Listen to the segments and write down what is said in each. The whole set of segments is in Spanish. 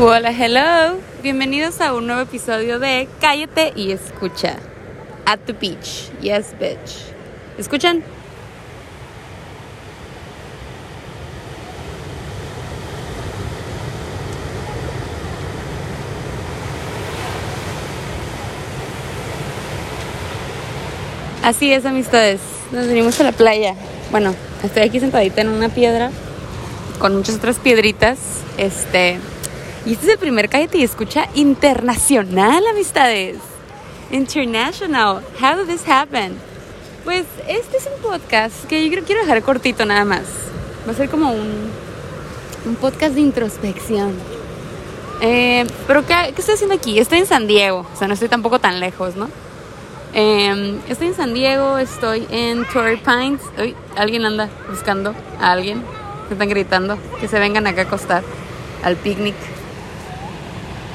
Hola, hello. Bienvenidos a un nuevo episodio de Cállate y escucha. At the beach. Yes, bitch. ¿Escuchan? Así es, amistades. Nos venimos a la playa. Bueno, estoy aquí sentadita en una piedra con muchas otras piedritas. Este, y este es el primer Cállate y Escucha internacional, amistades. International. How did this happen? Pues este es un podcast que yo quiero dejar cortito nada más. Va a ser como un, un podcast de introspección. Eh, pero ¿qué, ¿qué, estoy haciendo aquí? Estoy en San Diego, o sea, no estoy tampoco tan lejos, ¿no? Eh, estoy en San Diego, estoy en Torrey Pines. Uy, alguien anda buscando a alguien. Se están gritando que se vengan acá a acostar al picnic.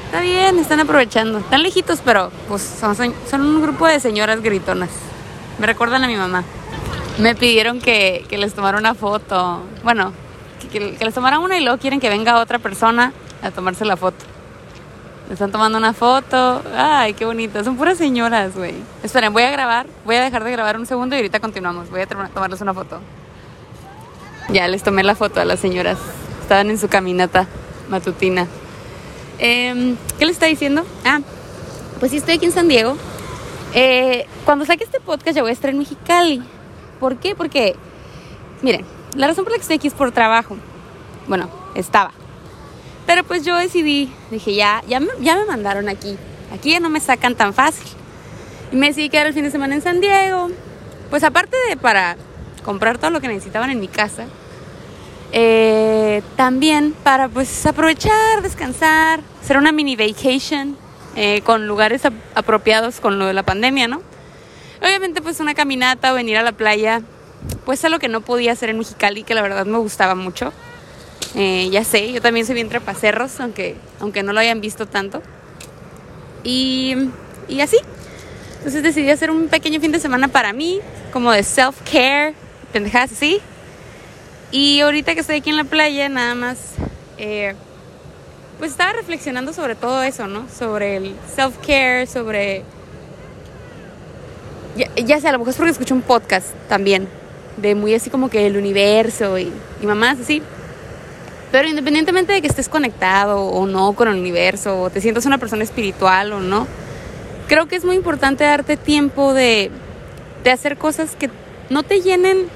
Está bien, están aprovechando. Están lejitos, pero pues son, un grupo de señoras gritonas. Me recuerdan a mi mamá. Me pidieron que, les tomara una foto. Bueno, que, les tomara una y luego quieren que venga otra persona a tomarse la foto. Me están tomando una foto. Ay, qué bonito. Son puras señoras, güey. Esperen, voy a grabar. Voy a dejar de grabar un segundo y ahorita continuamos. Voy a tomarles una foto. Ya les tomé la foto a las señoras. Estaban en su caminata matutina. Eh, ¿Qué les está diciendo? Ah, pues sí, estoy aquí en San Diego. Eh, cuando saque este podcast ya voy a estar en Mexicali. ¿Por qué? Porque, miren, la razón por la que estoy aquí es por trabajo. Bueno, estaba. Pero pues yo decidí, dije, ya, ya, me, ya me mandaron aquí. Aquí ya no me sacan tan fácil. Y me decidí quedar el fin de semana en San Diego. Pues aparte de para comprar todo lo que necesitaban en mi casa, eh, también para pues aprovechar, descansar, hacer una mini vacation eh, con lugares ap apropiados con lo de la pandemia, ¿no? Obviamente pues una caminata o venir a la playa, pues algo que no podía hacer en Mexicali, que la verdad me gustaba mucho. Eh, ya sé, yo también soy bien trepacerros, aunque, aunque no lo hayan visto tanto. Y, y así. Entonces decidí hacer un pequeño fin de semana para mí, como de self-care, pendejadas así. Y ahorita que estoy aquí en la playa, nada más, eh, pues estaba reflexionando sobre todo eso, ¿no? Sobre el self-care, sobre... Ya, ya sé, a lo mejor es porque escucho un podcast también, de muy así como que el universo y, y mamás así. Pero independientemente de que estés conectado o no con el universo, o te sientas una persona espiritual o no, creo que es muy importante darte tiempo de, de hacer cosas que no te llenen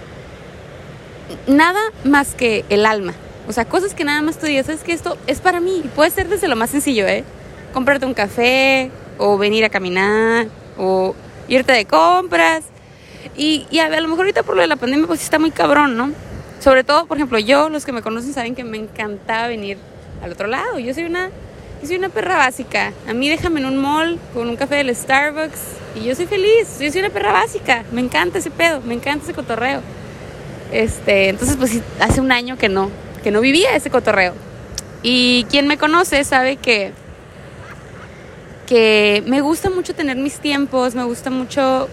nada más que el alma. O sea, cosas que nada más tú digas, es que esto es para mí. Y puede ser desde lo más sencillo, ¿eh? Comprarte un café, o venir a caminar, o irte de compras. Y, a, lo mejor ahorita por lo de la pandemia, pues está muy cabrón, ¿no? Sobre todo, por ejemplo, yo, los que me conocen saben que me encantaba venir al otro lado. Yo soy una, yo soy una perra básica. A mí déjame en un mall con un café del Starbucks y yo soy feliz. Yo soy una perra básica. Me encanta ese pedo, me encanta ese cotorreo. Este, entonces, pues hace un año que no, que no vivía ese cotorreo. Y quien me conoce sabe que, que me gusta mucho tener mis tiempos, me gusta mucho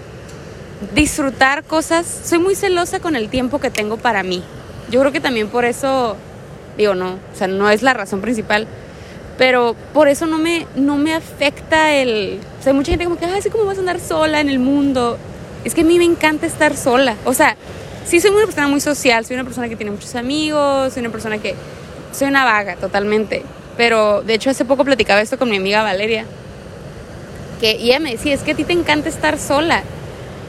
disfrutar cosas. Soy muy celosa con el tiempo que tengo para mí. Yo creo que también por eso, digo, no, o sea, no es la razón principal, pero por eso no me, no me afecta el... O sea, hay mucha gente como que, ay, ¿cómo vas a andar sola en el mundo? Es que a mí me encanta estar sola. O sea, sí soy una persona muy social, soy una persona que tiene muchos amigos, soy una persona que... Soy una vaga totalmente. Pero de hecho hace poco platicaba esto con mi amiga Valeria. Que y ella me decía, es que a ti te encanta estar sola.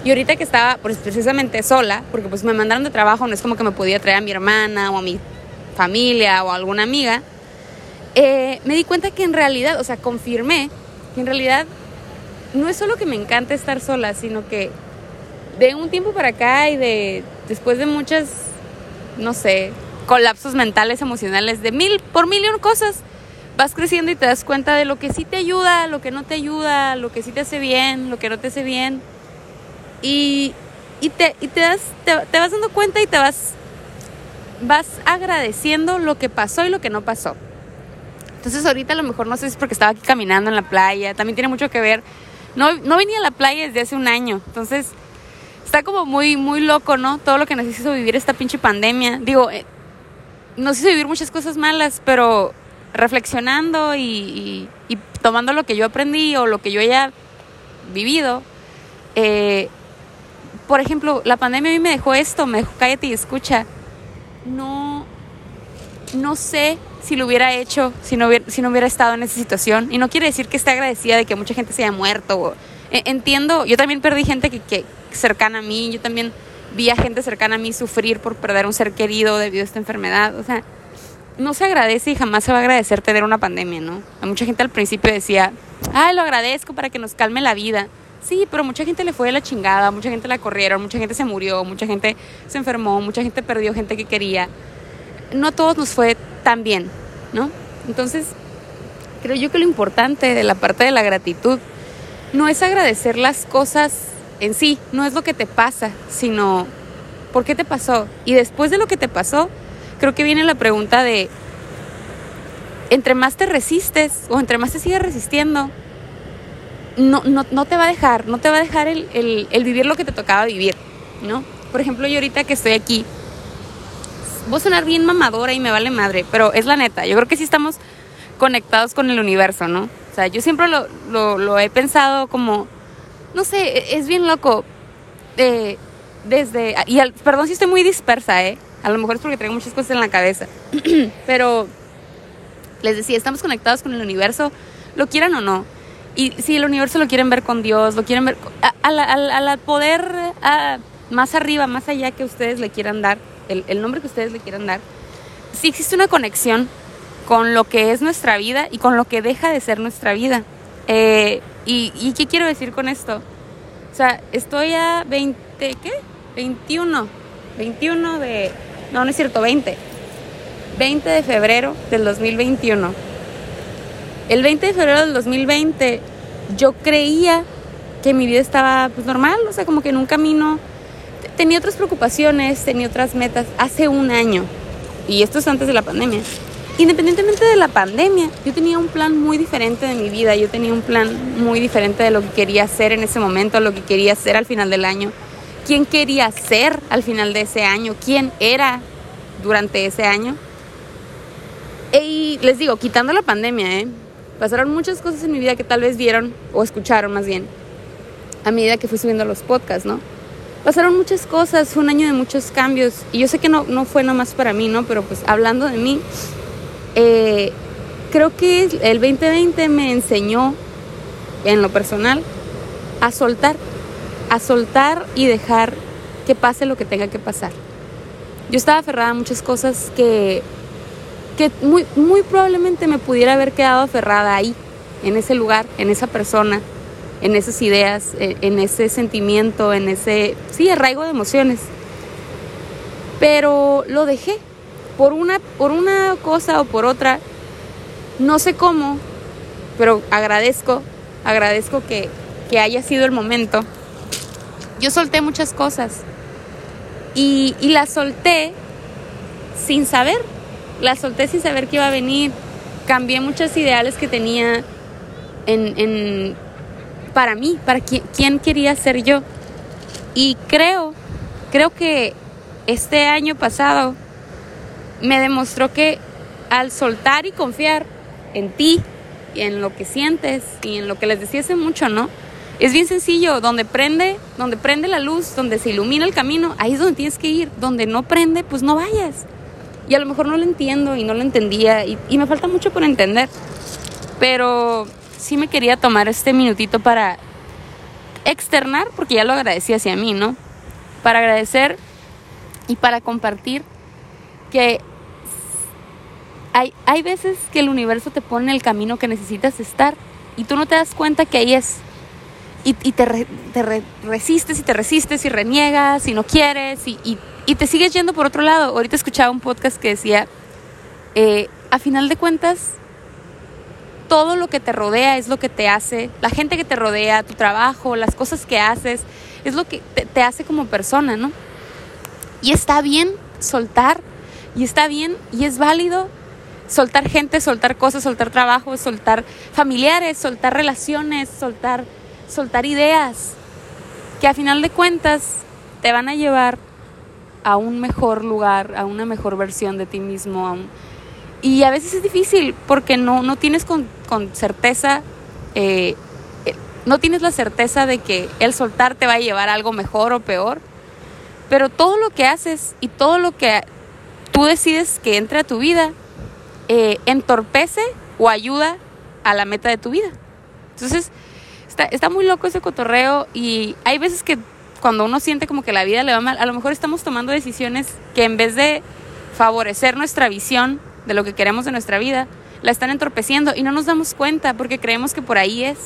Y ahorita que estaba pues, precisamente sola, porque pues me mandaron de trabajo, no es como que me podía traer a mi hermana o a mi familia o a alguna amiga, eh, me di cuenta que en realidad, o sea, confirmé que en realidad no es solo que me encanta estar sola, sino que de un tiempo para acá y de después de muchas, no sé, colapsos mentales, emocionales, de mil, por mil y un cosas, vas creciendo y te das cuenta de lo que sí te ayuda, lo que no te ayuda, lo que sí te hace bien, lo que no te hace bien. Y, y, te, y te, das, te, te, vas dando cuenta y te vas, vas agradeciendo lo que pasó y lo que no pasó. Entonces ahorita a lo mejor no sé si es porque estaba aquí caminando en la playa, también tiene mucho que ver. No, no venía a la playa desde hace un año, entonces está como muy, muy loco, ¿no? Todo lo que nos hizo vivir esta pinche pandemia. Digo, eh, nos hizo vivir muchas cosas malas, pero reflexionando y, tomando lo que yo aprendí o lo que yo haya vivido, eh, por ejemplo, la pandemia a mí me dejó esto, me dejó cállate y escucha. No, no sé si lo hubiera hecho si no hubiera, estado en esa situación. Y no quiere decir que esté agradecida de que mucha gente se haya muerto. E, entiendo, yo también perdí gente que, que cercana a mí, yo también vi a gente cercana a mí sufrir por perder un ser querido debido a esta enfermedad. O sea, no se agradece y jamás se va a agradecer tener una pandemia, ¿no? A mucha gente al principio decía, ay, lo agradezco para que nos calme la vida. Sí, pero mucha gente le fue de la chingada, mucha gente la corrieron, mucha gente se murió, mucha gente se enfermó, mucha gente perdió gente que quería. No a todos nos fue tan bien, ¿no? Entonces, creo yo que lo importante de la parte de la gratitud no es agradecer las cosas en sí, no es lo que te pasa, sino por qué te pasó. Y después de lo que te pasó, creo que viene la pregunta de, entre más te resistes o entre más te sigues resistiendo, no, no, te va a dejar, no te va a dejar el, el, vivir lo que te tocaba vivir, ¿no? Por ejemplo, yo ahorita que estoy aquí, voy a sonar bien mamadora y me vale madre, pero es la neta, yo creo que sí estamos conectados con el universo, ¿no? O sea, yo siempre lo, lo, he pensado como, no sé, e, es bien loco. Eh, desde, y perdón si estoy muy dispersa, ¿eh? A lo mejor es porque tengo muchas cosas en la cabeza. Pero les decía, estamos conectados con el universo, lo quieran o no. Y si el universo lo quieren ver con Dios, lo quieren ver al poder más arriba, más allá que ustedes le quieran dar, el, el nombre que ustedes le quieran dar, sí existe una conexión con lo que es nuestra vida y con lo que deja de ser nuestra vida. Eh, y, y, qué quiero decir con esto? O sea, estoy a 20, ¿qué? 21, 21 de, no, no es cierto, 20. 20 de febrero del 2021. El 20 de febrero del 2020 yo creía que mi vida estaba pues, normal, o sea, como que en un camino tenía otras preocupaciones, tenía otras metas hace un año. Y esto es antes de la pandemia. Independientemente de la pandemia, yo tenía un plan muy diferente de mi vida, yo tenía un plan muy diferente de lo que quería hacer en ese momento, lo que quería hacer al final del año, quién quería ser al final de ese año, quién era durante ese año. Y les digo, quitando la pandemia, ¿eh? pasaron muchas cosas en mi vida que tal vez vieron o escucharon más bien a medida que fui subiendo los podcasts, ¿no? Pasaron muchas cosas, fue un año de muchos cambios y yo sé que no, no fue nomás para mí, ¿no? Pero pues hablando de mí, eh, creo que el 2020 me enseñó en lo personal a soltar, a soltar y dejar que pase lo que tenga que pasar. Yo estaba aferrada a muchas cosas que, que muy, muy probablemente me pudiera haber quedado aferrada ahí, en ese lugar, en esa persona, en esas ideas, e, en ese sentimiento, en ese, sí, arraigo de emociones. Pero lo dejé, por una, por una cosa o por otra, no sé cómo, pero agradezco, agradezco que, que haya sido el momento. Yo solté muchas cosas y, y las solté sin saber, las solté sin saber que iba a venir. Cambié muchos ideales que tenía en, en para mí, para quién, quién quería ser yo. Y creo, creo que este año pasado me demostró que al soltar y confiar en ti y en lo que sientes y en lo que les decía hace mucho, ¿no? Es bien sencillo, donde prende, donde prende la luz, donde se ilumina el camino, ahí es donde tienes que ir. Donde no prende, pues no vayas. Y a lo mejor no lo entiendo y no lo entendía y, y me falta mucho por entender. Pero sí me quería tomar este minutito para externar, porque ya lo agradecí hacia mí, ¿no? Para agradecer y para compartir que hay, hay veces que el universo te pone el camino que necesitas estar y tú no te das cuenta que ahí es. Y, y te, te resistes y te resistes y reniegas y no quieres y, y, y, te sigues yendo por otro lado. Ahorita escuchaba un podcast que decía, eh, a final de cuentas, todo lo que te rodea es lo que te hace, la gente que te rodea, tu trabajo, las cosas que haces, es lo que te, te hace como persona, ¿no? Y está bien soltar, y está bien, y es válido soltar gente, soltar cosas, soltar trabajo, soltar familiares, soltar relaciones, soltar, soltar ideas, que a final de cuentas te van a llevar a un mejor lugar, a una mejor versión de ti mismo. Y a veces es difícil porque no, no tienes con, con certeza, eh, eh, no tienes la certeza de que el soltar te va a llevar a algo mejor o peor. Pero todo lo que haces y todo lo que tú decides que entre a tu vida, eh, entorpece o ayuda a la meta de tu vida. Entonces, está, está muy loco ese cotorreo y hay veces que cuando uno siente como que la vida le va mal, a lo mejor estamos tomando decisiones que en vez de favorecer nuestra visión de lo que queremos de nuestra vida, la están entorpeciendo y no nos damos cuenta porque creemos que por ahí es.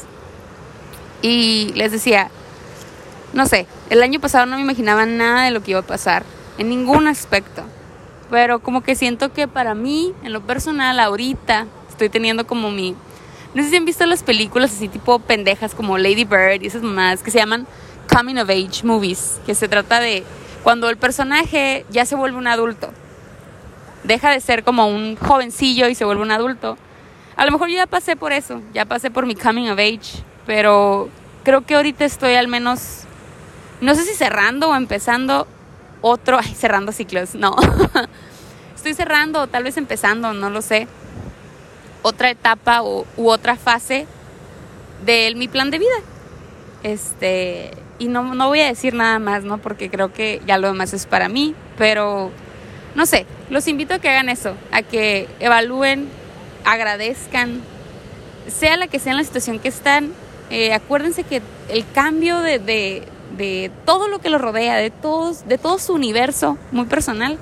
Y les decía, no sé, el año pasado no me imaginaba nada de lo que iba a pasar, en ningún aspecto. Pero como que siento que para mí, en lo personal, ahorita estoy teniendo como mi... No sé si han visto las películas así tipo pendejas como Lady Bird y esas mamadas que se llaman coming of age movies, que se trata de cuando el personaje ya se vuelve un adulto. Deja de ser como un jovencillo y se vuelve un adulto. A lo mejor yo ya pasé por eso, ya pasé por mi coming of age, pero creo que ahorita estoy al menos, no sé si cerrando o empezando otro, cerrando ciclos, no. estoy cerrando tal vez empezando, no lo sé. Otra etapa o, u otra fase de mi plan de vida. Este, y no, no voy a decir nada más, ¿no? Porque creo que ya lo demás es para mí, pero no sé, los invito a que hagan eso, a que evalúen, agradezcan, sea la que sea la situación que están, eh, acuérdense que el cambio de, de, todo lo que los rodea, de, todos, de todo su universo muy personal,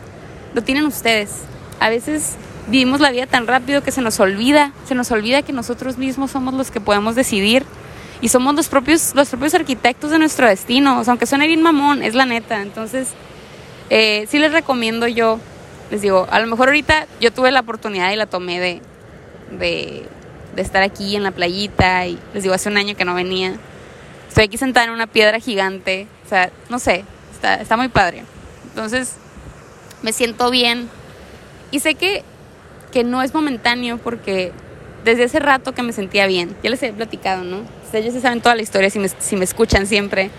lo tienen ustedes. A veces vivimos la vida tan rápido que se nos olvida, se nos olvida que nosotros mismos somos los que podemos decidir y somos los propios, los propios arquitectos de nuestro destino. O sea, aunque suene bien mamón, es la neta. Entonces, eh, sí les recomiendo yo, les digo, a lo mejor ahorita yo tuve la oportunidad y la tomé de, de, de estar aquí en la playita y les digo, hace un año que no venía. Estoy aquí sentada en una piedra gigante. O sea, no sé, está, está muy padre. Entonces, me siento bien. Y sé que, que no es momentáneo porque desde hace rato que me sentía bien. Ya les he platicado, ¿no? ellos se saben toda la historia si me, si me escuchan siempre.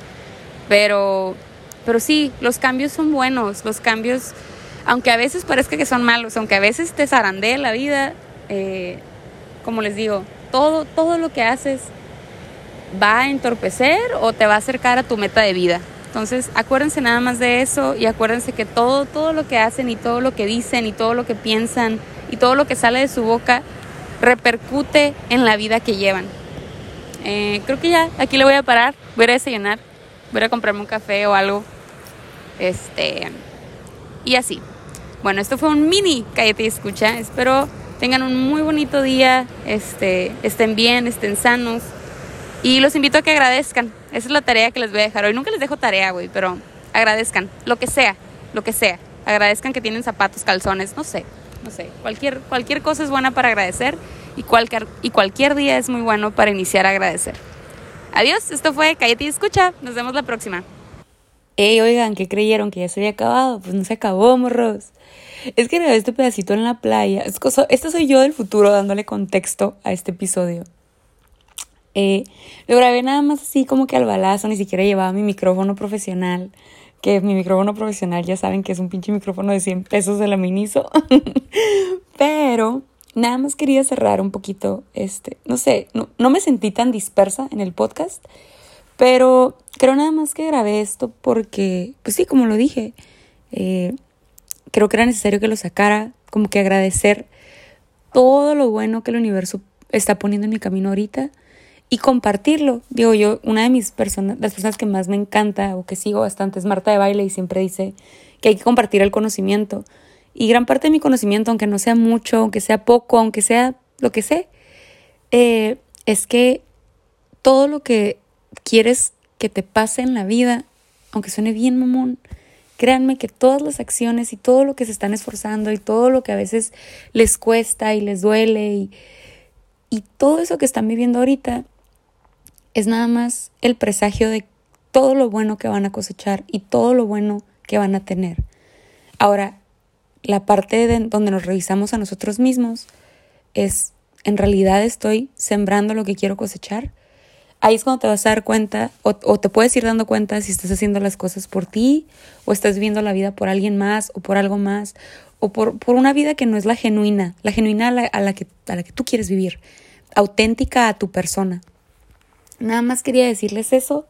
Pero, pero sí, los cambios son buenos. Los cambios, aunque a veces parezca que son malos, aunque a veces te zarandee la vida, eh, como les digo, todo, todo lo que haces va a entorpecer o te va a acercar a tu meta de vida. Entonces, acuérdense nada más de eso y acuérdense que todo, todo lo que hacen y todo lo que dicen y todo lo que piensan y todo lo que sale de su boca repercute en la vida que llevan. Eh, creo que ya, aquí le voy a parar, voy a, desayunar, voy a comprarme un café o algo. Este, y así. Bueno, esto fue un mini Cállate y Escucha. Espero tengan un muy bonito día, este, estén bien, estén sanos. Y los invito a que agradezcan. Esa es la tarea que les voy a dejar hoy. Nunca les dejo tarea, güey, pero agradezcan. Lo que sea, lo que sea. Agradezcan que tienen zapatos, calzones, no sé, no sé. Cualquier, cualquier cosa es buena para agradecer y cualquier, y cualquier día es muy bueno para iniciar a agradecer. Adiós, esto fue Cállate y Escucha, nos vemos la próxima. Ey, oigan, ¿qué creyeron? ¿Que ya se había acabado? Pues no se acabó, morros. Es que grabé este pedacito en la playa. Es cosa, esta soy yo del futuro dándole contexto a este episodio. Eh, lo grabé nada más así como que al balazo, ni siquiera llevaba mi micrófono profesional. Que mi micrófono profesional ya saben que es un pinche micrófono de 100 pesos de la Miniso. Pero nada más quería cerrar un poquito, este, no sé, no, no me sentí tan dispersa en el podcast, pero creo nada más que grabé esto porque, pues sí, como lo dije, eh, creo que era necesario que lo sacara, como que agradecer todo lo bueno que el universo está poniendo en mi camino ahorita y compartirlo. Digo yo, una de mis personas, las personas que más me encanta o que sigo bastante es Marta de Baile y siempre dice que hay que compartir el conocimiento. Y gran parte de mi conocimiento, aunque no sea mucho, aunque sea poco, aunque sea lo que sé, eh, es que todo lo que quieres que te pase en la vida, aunque suene bien mamón, créanme que todas las acciones y todo lo que se están esforzando y todo lo que a veces les cuesta y les duele y, y todo eso que están viviendo ahorita es nada más el presagio de todo lo bueno que van a cosechar y todo lo bueno que van a tener. Ahora, la parte de donde nos revisamos a nosotros mismos es, en realidad estoy sembrando lo que quiero cosechar. Ahí es cuando te vas a dar cuenta o, o, te puedes ir dando cuenta si estás haciendo las cosas por ti o estás viviendo la vida por alguien más o por algo más o por, por una vida que no es la genuina, la genuina a la, que, a la que tú quieres vivir, auténtica a tu persona. Nada más quería decirles eso.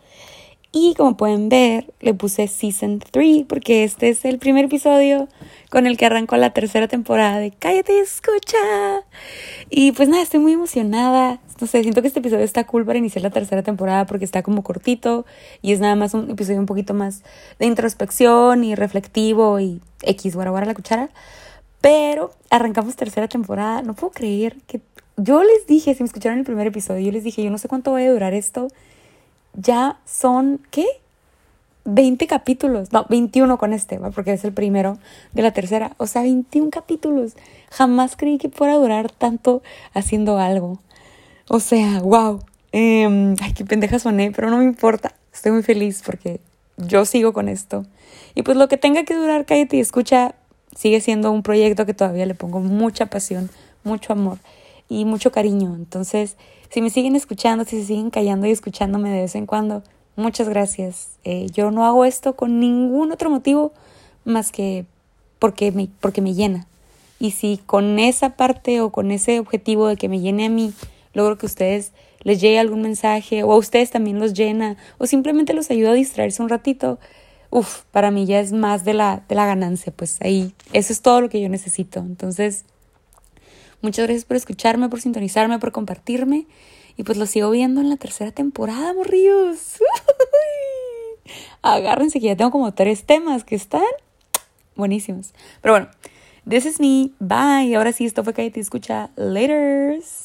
Y como pueden ver, le puse Season 3 porque este es el primer episodio con el que arrancó la tercera temporada de Cállate escucha. Y pues nada, estoy muy emocionada. No sé, siento que este episodio está cool para iniciar la tercera temporada porque está como cortito y es nada más un episodio un poquito más de introspección y reflectivo y X, guara guara la cuchara. Pero arrancamos tercera temporada. No puedo creer que yo les dije, si me escucharon el primer episodio, yo les dije, yo no sé cuánto va a durar esto ya son, ¿qué? 20 capítulos, no, 21 con este, porque es el primero de la tercera, o sea, 21 capítulos. Jamás creí que fuera a durar tanto haciendo algo. O sea, wow. Em, ay, qué pendeja soné, pero no me importa. Estoy muy feliz porque yo sigo con esto. Y pues lo que tenga que durar, cállate y escucha, sigue siendo un proyecto que todavía le pongo mucha pasión, mucho amor y mucho cariño. Entonces, si me siguen escuchando, si se siguen callando y escuchándome de vez en cuando, muchas gracias. Eh, yo no hago esto con ningún otro motivo más que porque me, porque me llena. Y si con esa parte o con ese objetivo de que me llene a mí, logro que ustedes les llegue algún mensaje o a ustedes también los llena o simplemente los ayuda a distraerse un ratito, uff, para mí ya es más de la, de la ganancia, pues ahí, eso es todo lo que yo necesito. Entonces, Muchas gracias por escucharme, por sintonizarme, por compartirme. Y pues lo sigo viendo en la tercera temporada, morrillos. Agárrense que ya tengo como tres temas que están buenísimos. Pero bueno, this is me. Bye. Ahora sí, esto fue te escucha. Laters.